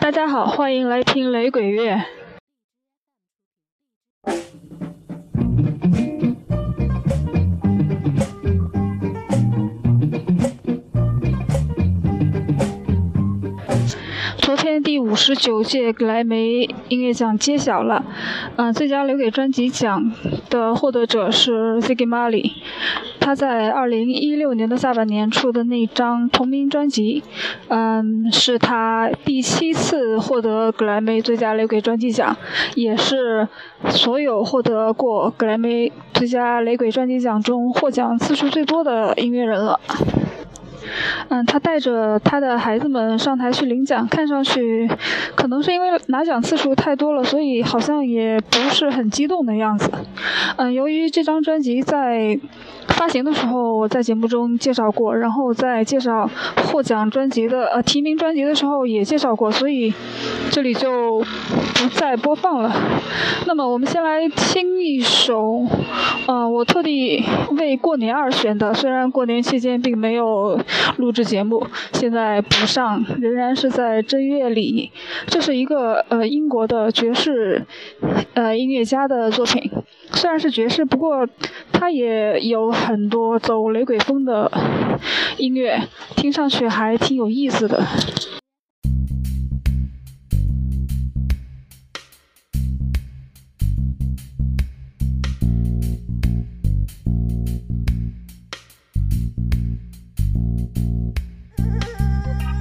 大家好，欢迎来听雷鬼乐。昨天第五十九届格莱美音乐奖揭晓了，嗯、最佳留给专辑奖的获得者是 Ziggy Marley。他在二零一六年的下半年出的那张同名专辑，嗯，是他第七次获得格莱美最佳雷鬼专辑奖，也是所有获得过格莱美最佳雷鬼专辑奖中获奖次数最多的音乐人了。嗯，他带着他的孩子们上台去领奖，看上去可能是因为拿奖次数太多了，所以好像也不是很激动的样子。嗯，由于这张专辑在发行的时候我在节目中介绍过，然后在介绍获奖专辑的呃提名专辑的时候也介绍过，所以这里就不再播放了。那么我们先来听一首，呃，我特地为过年而选的，虽然过年期间并没有 录制节目，现在不上，仍然是在正月里。这是一个呃英国的爵士呃音乐家的作品，虽然是爵士，不过他也有很多走雷鬼风的音乐，听上去还挺有意思的。うん。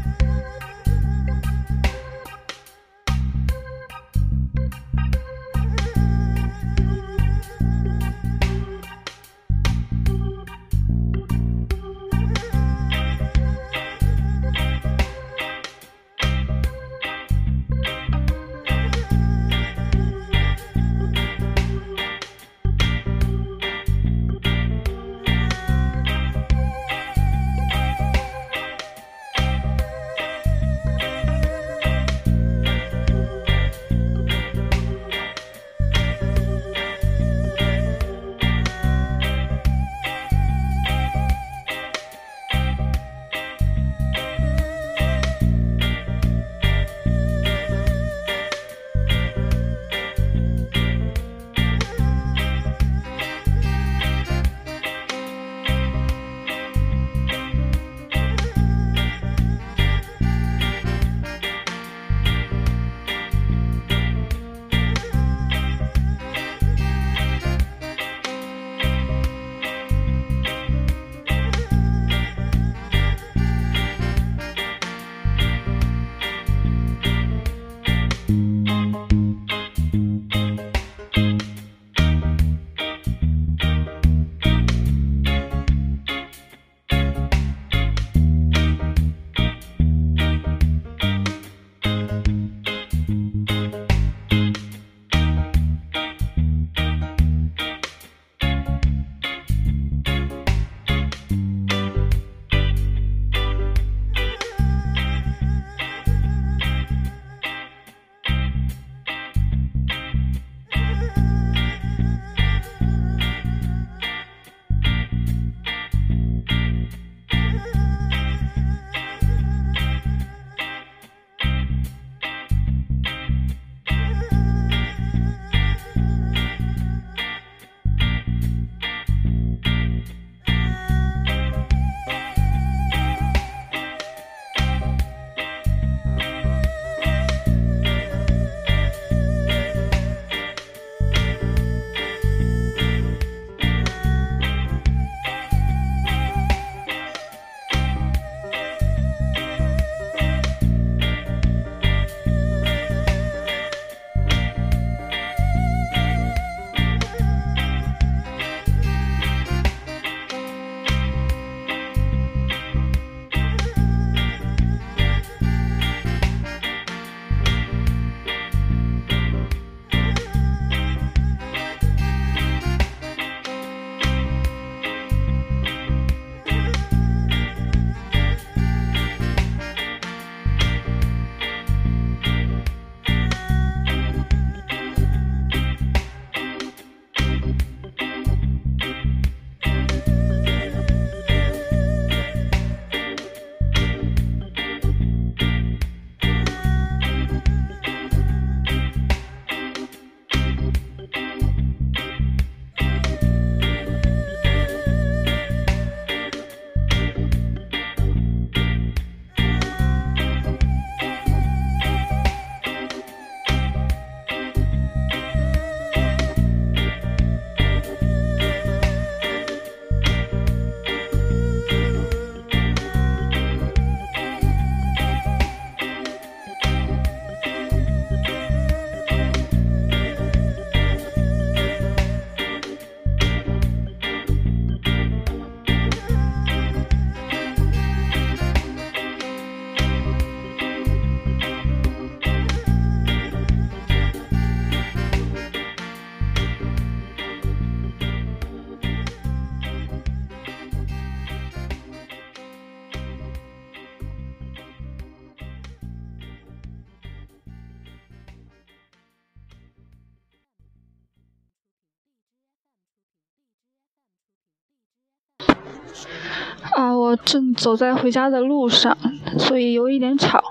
正走在回家的路上，所以有一点吵。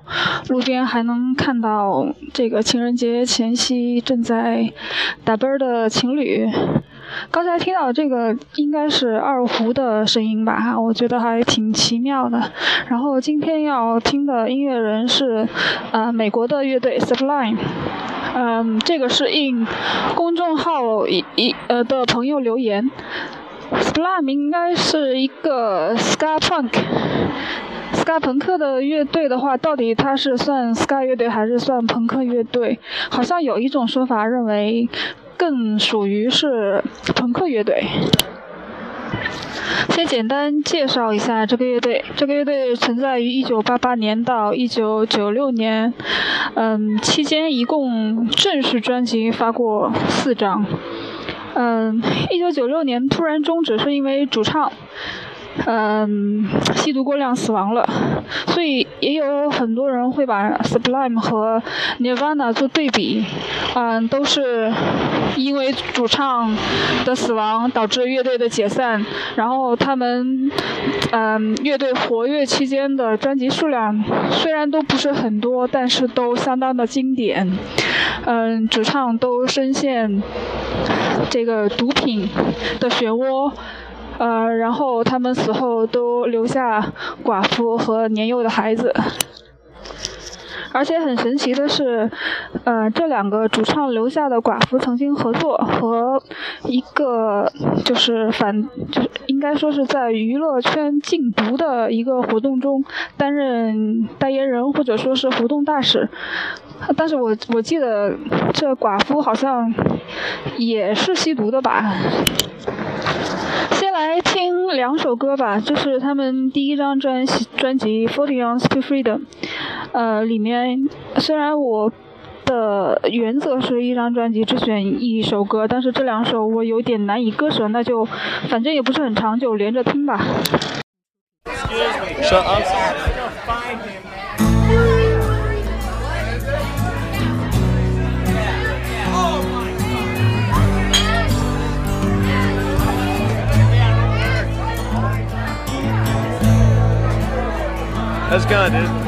路边还能看到这个情人节前夕正在打啵儿的情侣。刚才听到这个应该是二胡的声音吧？我觉得还挺奇妙的。然后今天要听的音乐人是呃美国的乐队 Sublime。嗯，这个是应公众号一一呃的朋友留言。Slime 应该是一个 ska punk，ska 朋克的乐队的话，到底它是算 ska 乐队还是算朋克乐队？好像有一种说法认为更属于是朋克乐队。先简单介绍一下这个乐队。这个乐队存在于1988年到1996年，嗯，期间一共正式专辑发过四张。嗯，一九九六年突然终止，是因为主唱，嗯，吸毒过量死亡了。所以也有很多人会把 Sublime 和 Nirvana 做对比，嗯，都是因为主唱的死亡导致乐队的解散。然后他们，嗯，乐队活跃期间的专辑数量虽然都不是很多，但是都相当的经典。嗯，主唱都深陷这个毒品的漩涡，呃，然后他们死后都留下寡妇和年幼的孩子。而且很神奇的是，呃，这两个主唱留下的寡妇曾经合作和一个就是反，就是应该说是在娱乐圈禁毒的一个活动中担任代言人或者说是活动大使。但是我我记得这寡妇好像也是吸毒的吧。来听两首歌吧，这是他们第一张专辑专辑《Forty Years to Freedom》。呃，里面虽然我的原则是一张专辑只选一首歌，但是这两首我有点难以割舍，那就反正也不是很长，久连着听吧。That's good, dude.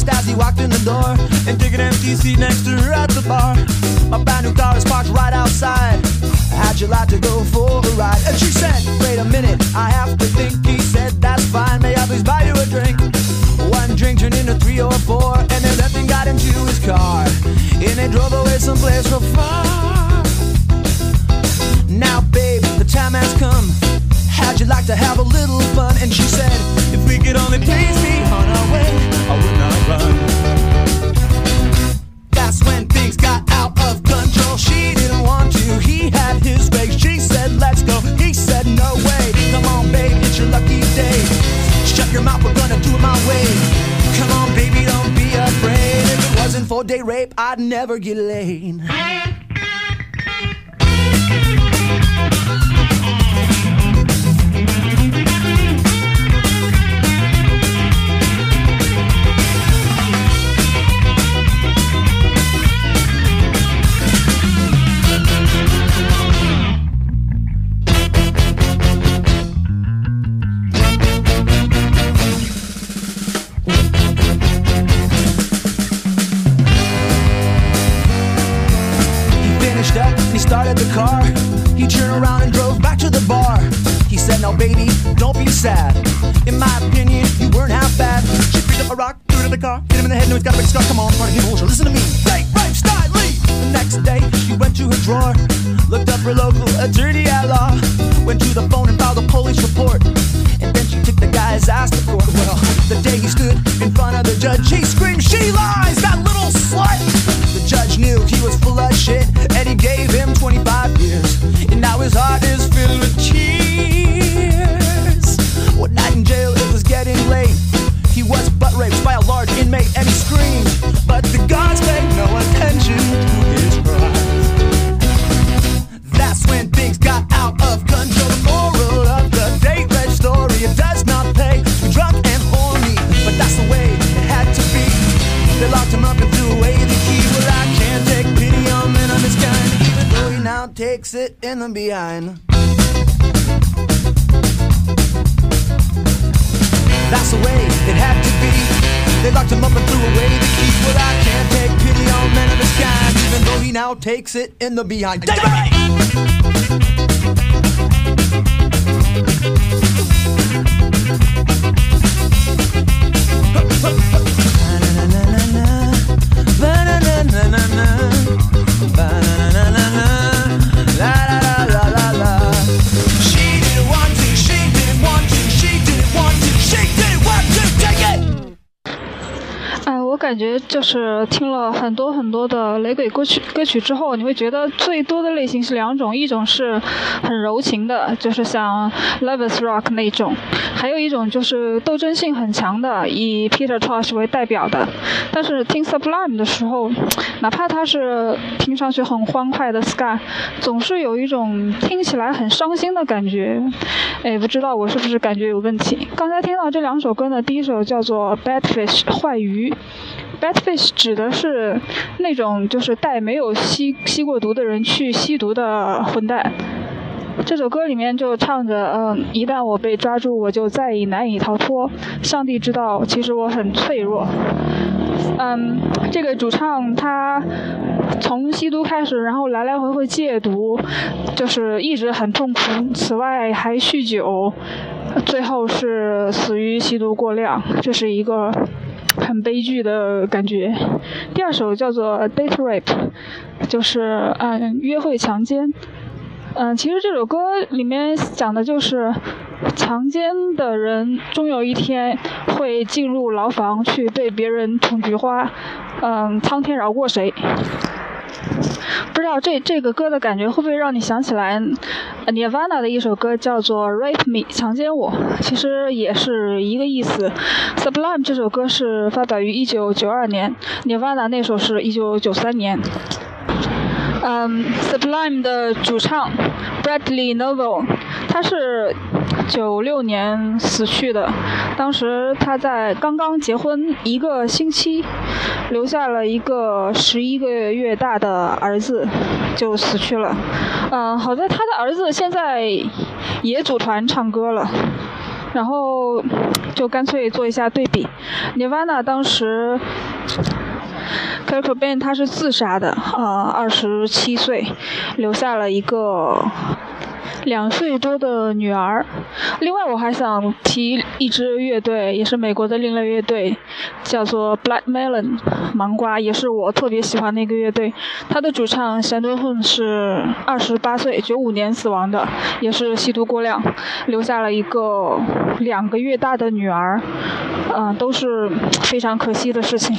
Raced as he walked in the door and took an empty seat next to her at the bar. My brand new car is parked right outside. How'd you like to go for a ride? And she said, Wait a minute, I have to think. He said, That's fine, may I please buy you a drink? One drink turned into three or four, and then and got into his car. And they drove away someplace real far. Now, babe, the time has come. How'd you like to have a little fun? And she said, we could only please me on our way, I would not run. That's when things got out of control. She didn't want to, he had his way. She said, Let's go. He said, No way. Come on, babe, it's your lucky day. Shut your mouth, we're gonna do it my way. Come on, baby, don't be afraid. If it wasn't for day rape, I'd never get laid. Hit him in the head, now he's got a big scar. Come on, party people, listen to me. Right, right, lead. The next day, she went to her drawer, looked up her local attorney at law, went to the phone and filed a police report. And then she took the guy's ass to court. Well, the day he stood in front of the judge, he screamed, She lies, that little slut! The judge knew he was full of shit, and he gave him 25 years. And now his heart is filled with tears. And he screamed. But the guards paid no attention to his cries. That's when things got out of control. The moral of the story it does not pay to be drunk and horny, but that's the way it had to be. They locked him up and threw away the key. Well, I can't take pity on men of this kind, even though he now takes it in the behind. That's the way it had to be. Locked him up and threw away the keys. Well, I can't take pity on men of this kind, even though he now takes it in the behind. She 感觉就是听了很多很多的雷鬼歌曲歌曲之后，你会觉得最多的类型是两种，一种是很柔情的，就是像 Lovers Rock 那种；还有一种就是斗争性很强的，以 Peter Tosh 为代表的。但是听 Sublime 的时候，哪怕它是听上去很欢快的 ska，总是有一种听起来很伤心的感觉。哎，不知道我是不是感觉有问题。刚才听到这两首歌呢，第一首叫做 Bad Fish 坏鱼。Bad fish 指的是那种就是带没有吸吸过毒的人去吸毒的混蛋。这首歌里面就唱着，嗯，一旦我被抓住，我就再也难以逃脱。上帝知道，其实我很脆弱。嗯，这个主唱他从吸毒开始，然后来来回回戒毒，就是一直很痛苦。此外还酗酒，最后是死于吸毒过量，这是一个很悲剧的感觉。第二首叫做《Date Rape》，就是嗯约会强奸。嗯，其实这首歌里面讲的就是强奸的人终有一天会进入牢房去被别人捅菊花，嗯，苍天饶过谁？不知道这这个歌的感觉会不会让你想起来 Nirvana 的一首歌叫做《Rape Me》，强奸我，其实也是一个意思。Sublime 这首歌是发表于一九九二年，Nirvana 那首是一九九三年。嗯，Sublime 的主唱 Bradley Nowell，他是九六年死去的。当时他在刚刚结婚一个星期，留下了一个十一个月大的儿子，就死去了。嗯，好在他的儿子现在也组团唱歌了。然后就干脆做一下对比，Nirvana 当时。Kurt Cobain 他是自杀的，呃，二十七岁，留下了一个两岁多的女儿。另外，我还想提一支乐队，也是美国的另类乐队，叫做 Black Melon 芒瓜，也是我特别喜欢的一个乐队。他的主唱 s a n d r Hun 是二十八岁，九五年死亡的，也是吸毒过量，留下了一个两个月大的女儿，嗯，都是非常可惜的事情。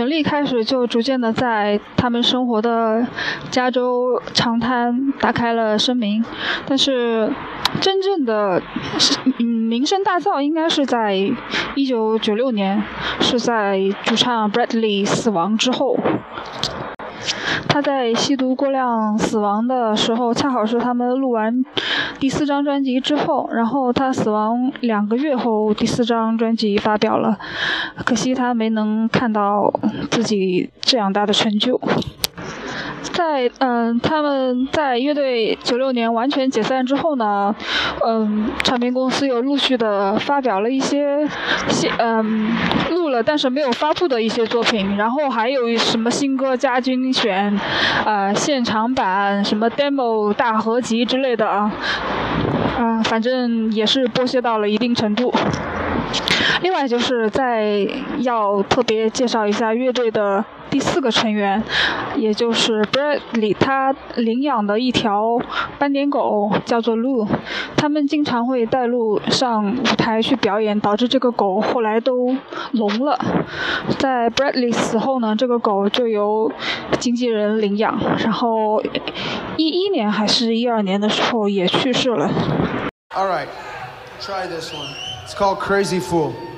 成立开始就逐渐的在他们生活的加州长滩打开了声明，但是真正的名声大噪应该是在一九九六年，是在主唱 Bradley 死亡之后。他在吸毒过量死亡的时候，恰好是他们录完第四张专辑之后，然后他死亡两个月后，第四张专辑发表了，可惜他没能看到自己这样大的成就。在嗯，他们在乐队九六年完全解散之后呢，嗯，唱片公司又陆续的发表了一些新嗯录了但是没有发布的一些作品，然后还有什么新歌加精选，呃，现场版什么 demo 大合集之类的啊，啊，反正也是剥削到了一定程度。另外就是在要特别介绍一下乐队的第四个成员，也就是 Bradley，他领养的一条斑点狗叫做 Lu，他们经常会带路上舞台去表演，导致这个狗后来都聋了。在 Bradley 死后呢，这个狗就由经纪人领养，然后一一年还是一二年的时候也去世了。All right, try this one. Called Crazy Fool.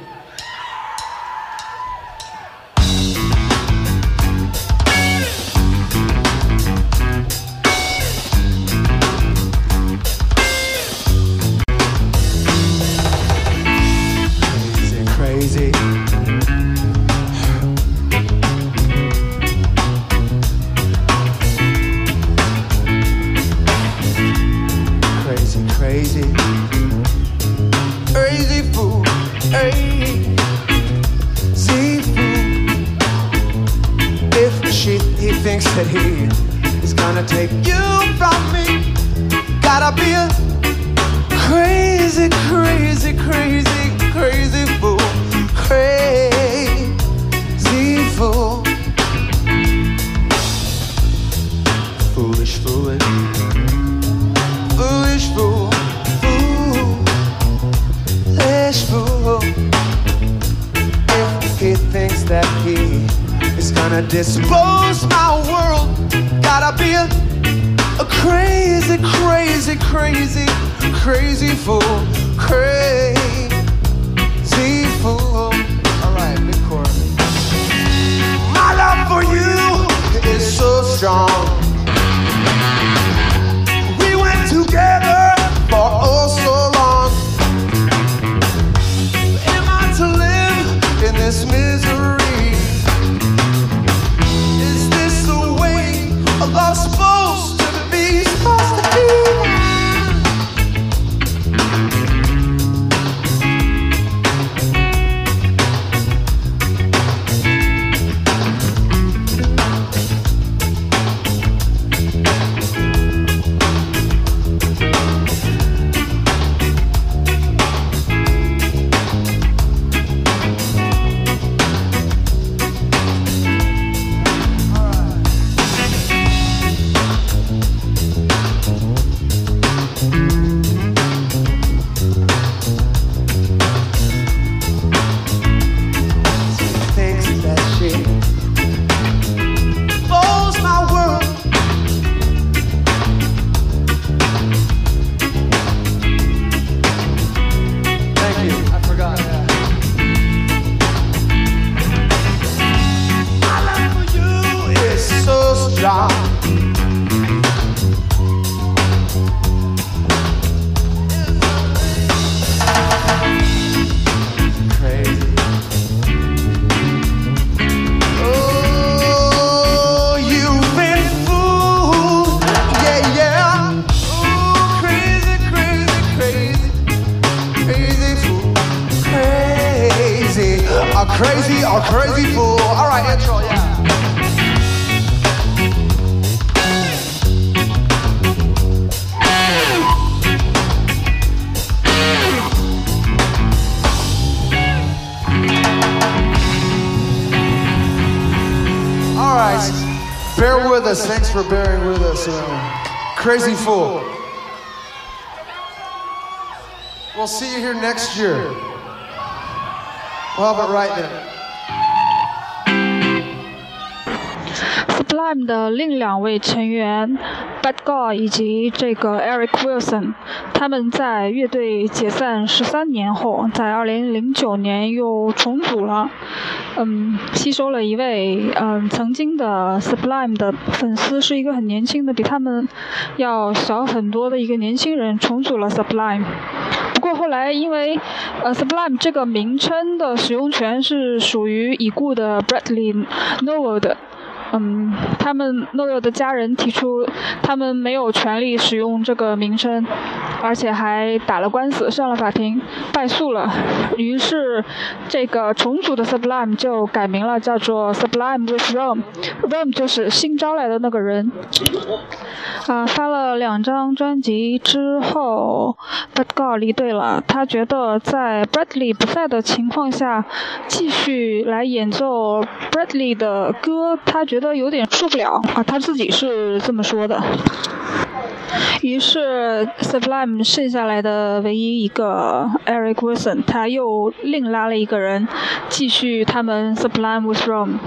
us. Thanks for bearing with us. Uh, crazy fool. We'll see you here next year. We'll have it right then. Sublime 的另两位成员 Bad Guy 以及这个 Eric Wilson，他们在乐队解散十三年后，在二零零九年又重组了。嗯，吸收了一位嗯曾经的 Sublime 的粉丝，是一个很年轻的，比他们要小很多的一个年轻人，重组了 Sublime。不过后来因为呃 Sublime 这个名称的使用权是属于已故的 Bradley Nowell 的。嗯，他们诺 o 的家人提出，他们没有权利使用这个名称，而且还打了官司，上了法庭，败诉了。于是，这个重组的 Sublime 就改名了，叫做 Sublime with Rome。Rome 就是新招来的那个人。啊，发了两张专辑之后，Bud g o 离队了。他觉得在 Bradley 不在的情况下，继续来演奏 Bradley 的歌，他觉得有点受不了啊。他自己是这么说的。于是，Sublime 剩下来的唯一一个 Eric Wilson，他又另拉了一个人，继续他们 Sublime with Rome。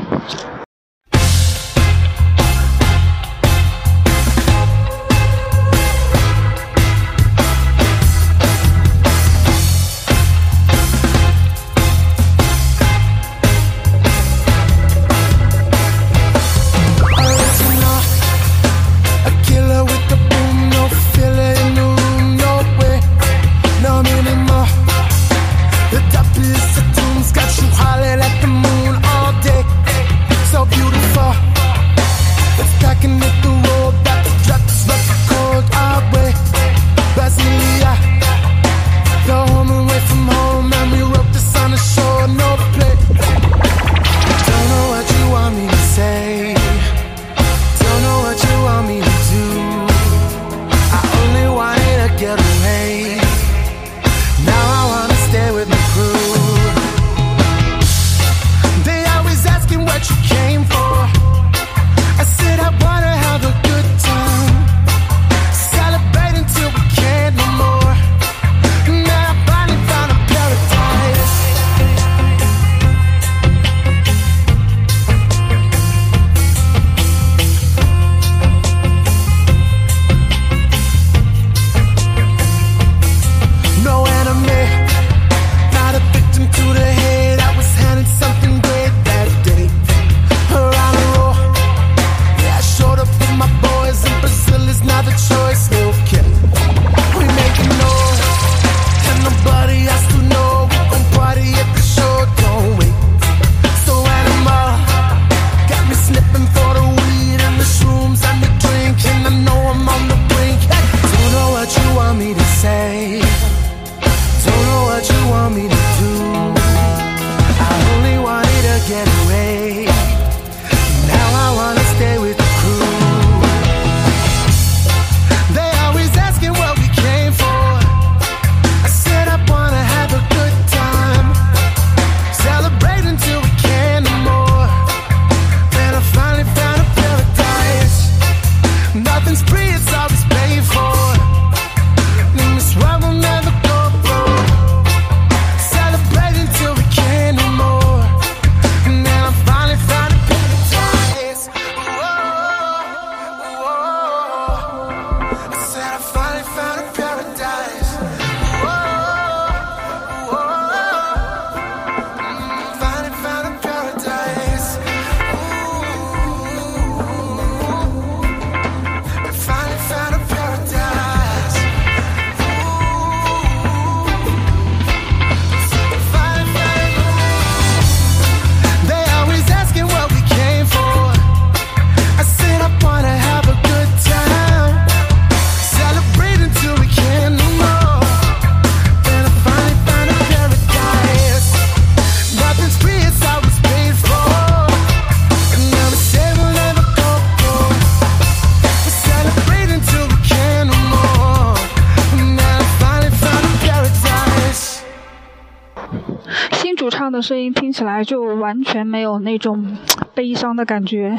的声音听起来就完全没有那种悲伤的感觉。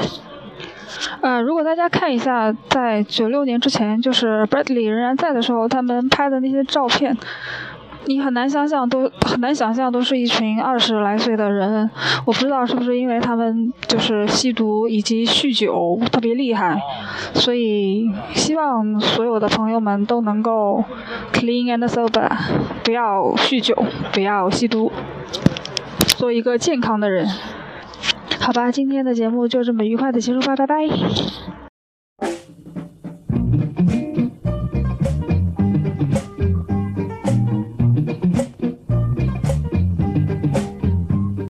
呃，如果大家看一下，在九六年之前，就是 Bradley 仍然在的时候，他们拍的那些照片，你很难想象，都很难想象，都是一群二十来岁的人。我不知道是不是因为他们就是吸毒以及酗酒特别厉害，所以希望所有的朋友们都能够 clean and sober，不要酗酒，不要吸毒。做一个健康的人，好吧，今天的节目就这么愉快的结束吧，拜拜。